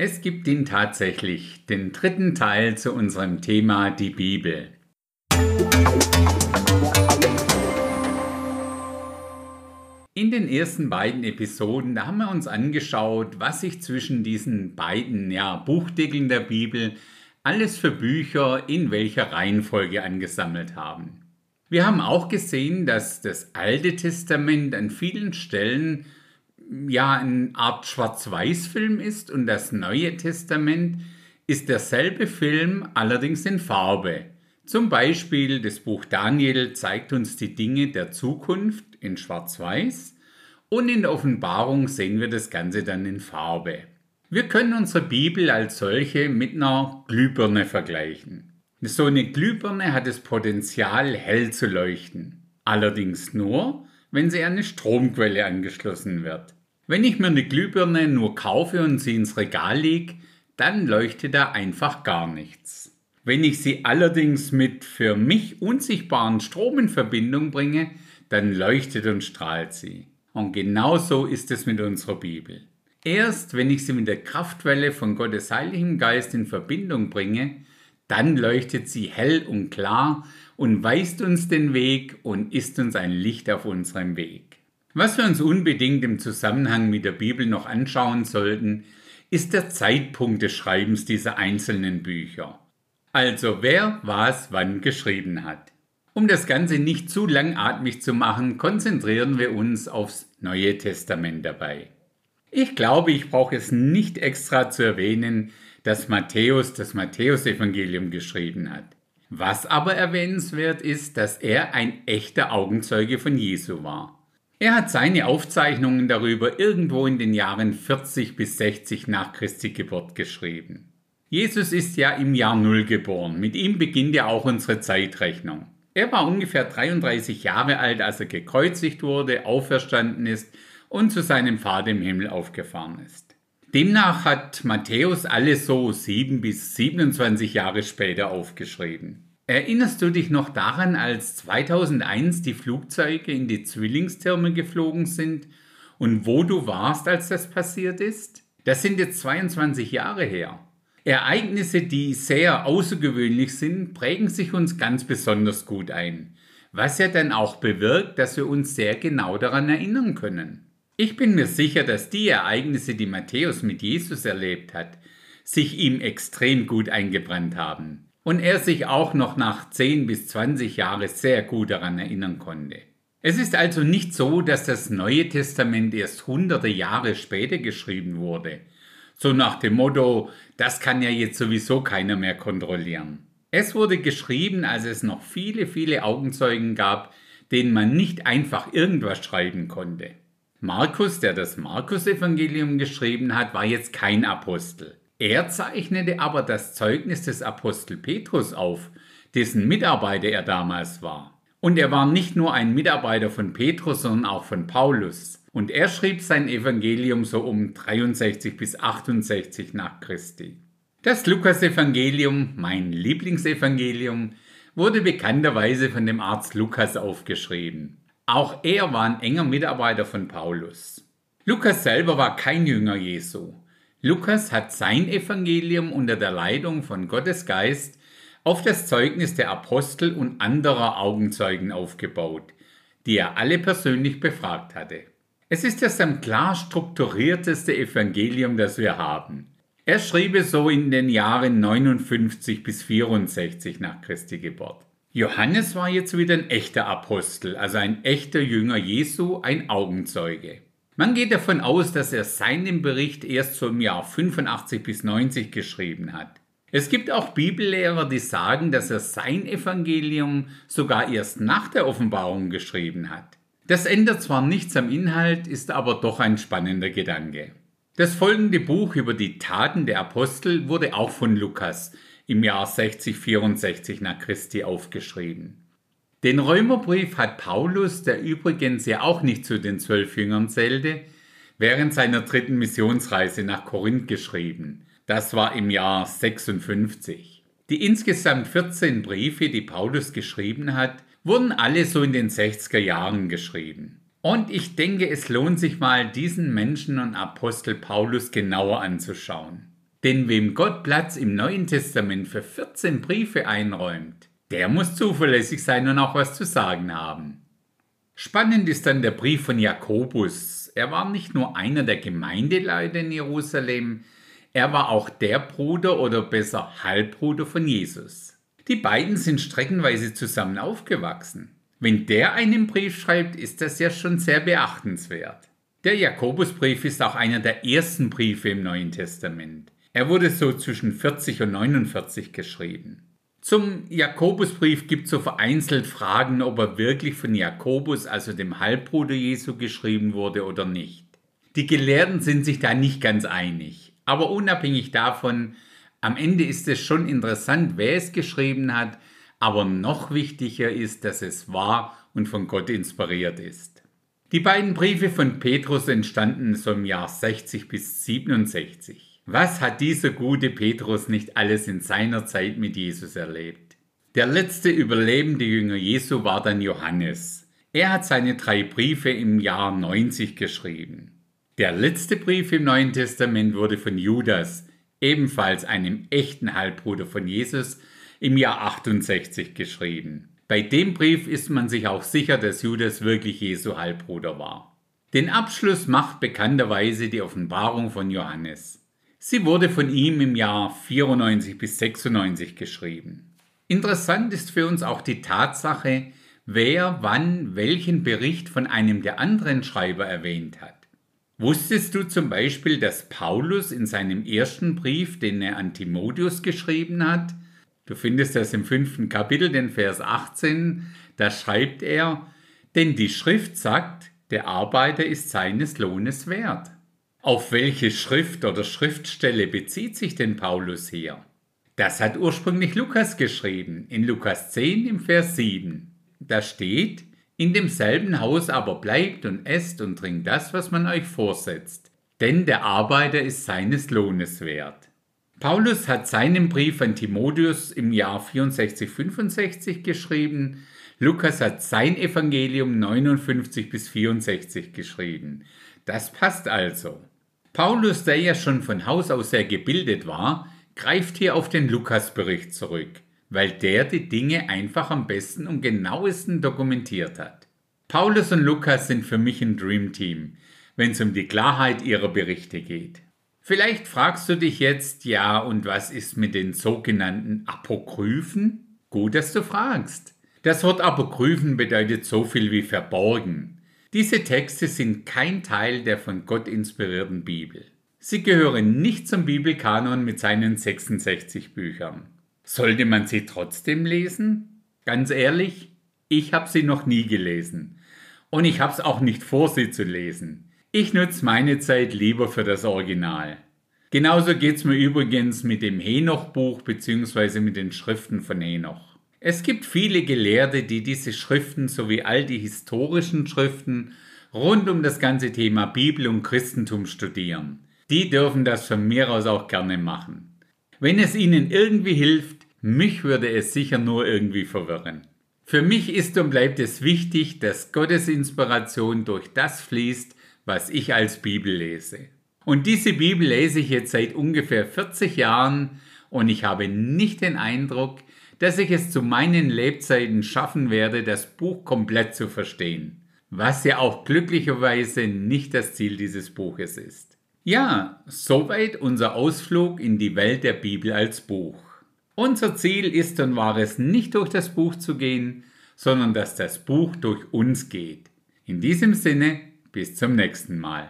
Es gibt ihn tatsächlich, den dritten Teil zu unserem Thema die Bibel. In den ersten beiden Episoden, da haben wir uns angeschaut, was sich zwischen diesen beiden ja, Buchdeckeln der Bibel alles für Bücher in welcher Reihenfolge angesammelt haben. Wir haben auch gesehen, dass das Alte Testament an vielen Stellen ja eine Art Schwarz-Weiß-Film ist und das Neue Testament ist derselbe Film, allerdings in Farbe. Zum Beispiel das Buch Daniel zeigt uns die Dinge der Zukunft in Schwarz-Weiß und in der Offenbarung sehen wir das Ganze dann in Farbe. Wir können unsere Bibel als solche mit einer Glühbirne vergleichen. So eine Glühbirne hat das Potenzial, hell zu leuchten. Allerdings nur, wenn sie an eine Stromquelle angeschlossen wird. Wenn ich mir eine Glühbirne nur kaufe und sie ins Regal lege, dann leuchtet da einfach gar nichts. Wenn ich sie allerdings mit für mich unsichtbaren Strom in Verbindung bringe, dann leuchtet und strahlt sie. Und genau so ist es mit unserer Bibel. Erst wenn ich sie mit der Kraftwelle von Gottes Heiligem Geist in Verbindung bringe, dann leuchtet sie hell und klar und weist uns den Weg und ist uns ein Licht auf unserem Weg. Was wir uns unbedingt im Zusammenhang mit der Bibel noch anschauen sollten, ist der Zeitpunkt des Schreibens dieser einzelnen Bücher. Also wer was wann geschrieben hat. Um das Ganze nicht zu langatmig zu machen, konzentrieren wir uns aufs Neue Testament dabei. Ich glaube, ich brauche es nicht extra zu erwähnen, dass Matthäus das Matthäusevangelium geschrieben hat. Was aber erwähnenswert ist, dass er ein echter Augenzeuge von Jesu war. Er hat seine Aufzeichnungen darüber irgendwo in den Jahren 40 bis 60 nach Christi Geburt geschrieben. Jesus ist ja im Jahr Null geboren, mit ihm beginnt ja auch unsere Zeitrechnung. Er war ungefähr 33 Jahre alt, als er gekreuzigt wurde, auferstanden ist und zu seinem Vater im Himmel aufgefahren ist. Demnach hat Matthäus alles so 7 bis 27 Jahre später aufgeschrieben. Erinnerst du dich noch daran, als 2001 die Flugzeuge in die Zwillingstürme geflogen sind und wo du warst, als das passiert ist? Das sind jetzt 22 Jahre her. Ereignisse, die sehr außergewöhnlich sind, prägen sich uns ganz besonders gut ein, was ja dann auch bewirkt, dass wir uns sehr genau daran erinnern können. Ich bin mir sicher, dass die Ereignisse, die Matthäus mit Jesus erlebt hat, sich ihm extrem gut eingebrannt haben und er sich auch noch nach 10 bis 20 Jahren sehr gut daran erinnern konnte. Es ist also nicht so, dass das Neue Testament erst hunderte Jahre später geschrieben wurde, so nach dem Motto, das kann ja jetzt sowieso keiner mehr kontrollieren. Es wurde geschrieben, als es noch viele, viele Augenzeugen gab, denen man nicht einfach irgendwas schreiben konnte. Markus, der das Markus-Evangelium geschrieben hat, war jetzt kein Apostel. Er zeichnete aber das Zeugnis des Apostel Petrus auf, dessen Mitarbeiter er damals war. Und er war nicht nur ein Mitarbeiter von Petrus, sondern auch von Paulus. Und er schrieb sein Evangelium so um 63 bis 68 nach Christi. Das Lukas-Evangelium, mein Lieblingsevangelium, wurde bekannterweise von dem Arzt Lukas aufgeschrieben. Auch er war ein enger Mitarbeiter von Paulus. Lukas selber war kein Jünger Jesu. Lukas hat sein Evangelium unter der Leitung von Gottes Geist auf das Zeugnis der Apostel und anderer Augenzeugen aufgebaut, die er alle persönlich befragt hatte. Es ist das am klar strukturierteste Evangelium, das wir haben. Er schrieb es so in den Jahren 59 bis 64 nach Christi Geburt. Johannes war jetzt wieder ein echter Apostel, also ein echter Jünger Jesu, ein Augenzeuge. Man geht davon aus, dass er seinen Bericht erst so im Jahr 85 bis 90 geschrieben hat. Es gibt auch Bibellehrer, die sagen, dass er sein Evangelium sogar erst nach der Offenbarung geschrieben hat. Das ändert zwar nichts am Inhalt, ist aber doch ein spannender Gedanke. Das folgende Buch über die Taten der Apostel wurde auch von Lukas im Jahr 6064 nach Christi aufgeschrieben. Den Römerbrief hat Paulus, der übrigens ja auch nicht zu den zwölf Jüngern zählte, während seiner dritten Missionsreise nach Korinth geschrieben. Das war im Jahr 56. Die insgesamt 14 Briefe, die Paulus geschrieben hat, wurden alle so in den 60er Jahren geschrieben. Und ich denke, es lohnt sich mal, diesen Menschen und Apostel Paulus genauer anzuschauen. Denn wem Gott Platz im Neuen Testament für 14 Briefe einräumt, der muss zuverlässig sein und auch was zu sagen haben. Spannend ist dann der Brief von Jakobus. Er war nicht nur einer der Gemeindeleute in Jerusalem, er war auch der Bruder oder besser Halbbruder von Jesus. Die beiden sind streckenweise zusammen aufgewachsen. Wenn der einen Brief schreibt, ist das ja schon sehr beachtenswert. Der Jakobusbrief ist auch einer der ersten Briefe im Neuen Testament. Er wurde so zwischen 40 und 49 geschrieben. Zum Jakobusbrief gibt es so vereinzelt Fragen, ob er wirklich von Jakobus, also dem Halbbruder Jesu, geschrieben wurde oder nicht. Die Gelehrten sind sich da nicht ganz einig. Aber unabhängig davon am Ende ist es schon interessant, wer es geschrieben hat, aber noch wichtiger ist, dass es wahr und von Gott inspiriert ist. Die beiden Briefe von Petrus entstanden so im Jahr 60 bis 67. Was hat dieser gute Petrus nicht alles in seiner Zeit mit Jesus erlebt? Der letzte überlebende Jünger Jesu war dann Johannes. Er hat seine drei Briefe im Jahr 90 geschrieben. Der letzte Brief im Neuen Testament wurde von Judas, ebenfalls einem echten Halbbruder von Jesus, im Jahr 68 geschrieben. Bei dem Brief ist man sich auch sicher, dass Judas wirklich Jesu Halbbruder war. Den Abschluss macht bekannterweise die Offenbarung von Johannes. Sie wurde von ihm im Jahr 94 bis 96 geschrieben. Interessant ist für uns auch die Tatsache, wer wann welchen Bericht von einem der anderen Schreiber erwähnt hat. Wusstest du zum Beispiel, dass Paulus in seinem ersten Brief, den er an Timotheus geschrieben hat, du findest das im fünften Kapitel, den Vers 18, da schreibt er, denn die Schrift sagt, der Arbeiter ist seines Lohnes wert. Auf welche Schrift oder Schriftstelle bezieht sich denn Paulus hier? Das hat ursprünglich Lukas geschrieben, in Lukas 10 im Vers 7. Da steht, in demselben Haus aber bleibt und esst und trinkt das, was man euch vorsetzt, denn der Arbeiter ist seines Lohnes wert. Paulus hat seinen Brief an Timotheus im Jahr 64-65 geschrieben, Lukas hat sein Evangelium 59 bis 64 geschrieben. Das passt also. Paulus, der ja schon von Haus aus sehr gebildet war, greift hier auf den Lukasbericht zurück weil der die Dinge einfach am besten und genauesten dokumentiert hat. Paulus und Lukas sind für mich ein Dream Team, wenn es um die Klarheit ihrer Berichte geht. Vielleicht fragst du dich jetzt, ja, und was ist mit den sogenannten Apokryphen? Gut, dass du fragst. Das Wort Apokryphen bedeutet so viel wie verborgen. Diese Texte sind kein Teil der von Gott inspirierten Bibel. Sie gehören nicht zum Bibelkanon mit seinen 66 Büchern. Sollte man sie trotzdem lesen? Ganz ehrlich, ich habe sie noch nie gelesen. Und ich habe es auch nicht vor, sie zu lesen. Ich nutze meine Zeit lieber für das Original. Genauso geht's mir übrigens mit dem Henoch-Buch bzw. mit den Schriften von Henoch. Es gibt viele Gelehrte, die diese Schriften sowie all die historischen Schriften rund um das ganze Thema Bibel und Christentum studieren. Die dürfen das von mir aus auch gerne machen. Wenn es Ihnen irgendwie hilft, mich würde es sicher nur irgendwie verwirren. Für mich ist und bleibt es wichtig, dass Gottes Inspiration durch das fließt, was ich als Bibel lese. Und diese Bibel lese ich jetzt seit ungefähr 40 Jahren und ich habe nicht den Eindruck, dass ich es zu meinen Lebzeiten schaffen werde, das Buch komplett zu verstehen. Was ja auch glücklicherweise nicht das Ziel dieses Buches ist. Ja, soweit unser Ausflug in die Welt der Bibel als Buch. Unser Ziel ist und war es nicht durch das Buch zu gehen, sondern dass das Buch durch uns geht. In diesem Sinne, bis zum nächsten Mal.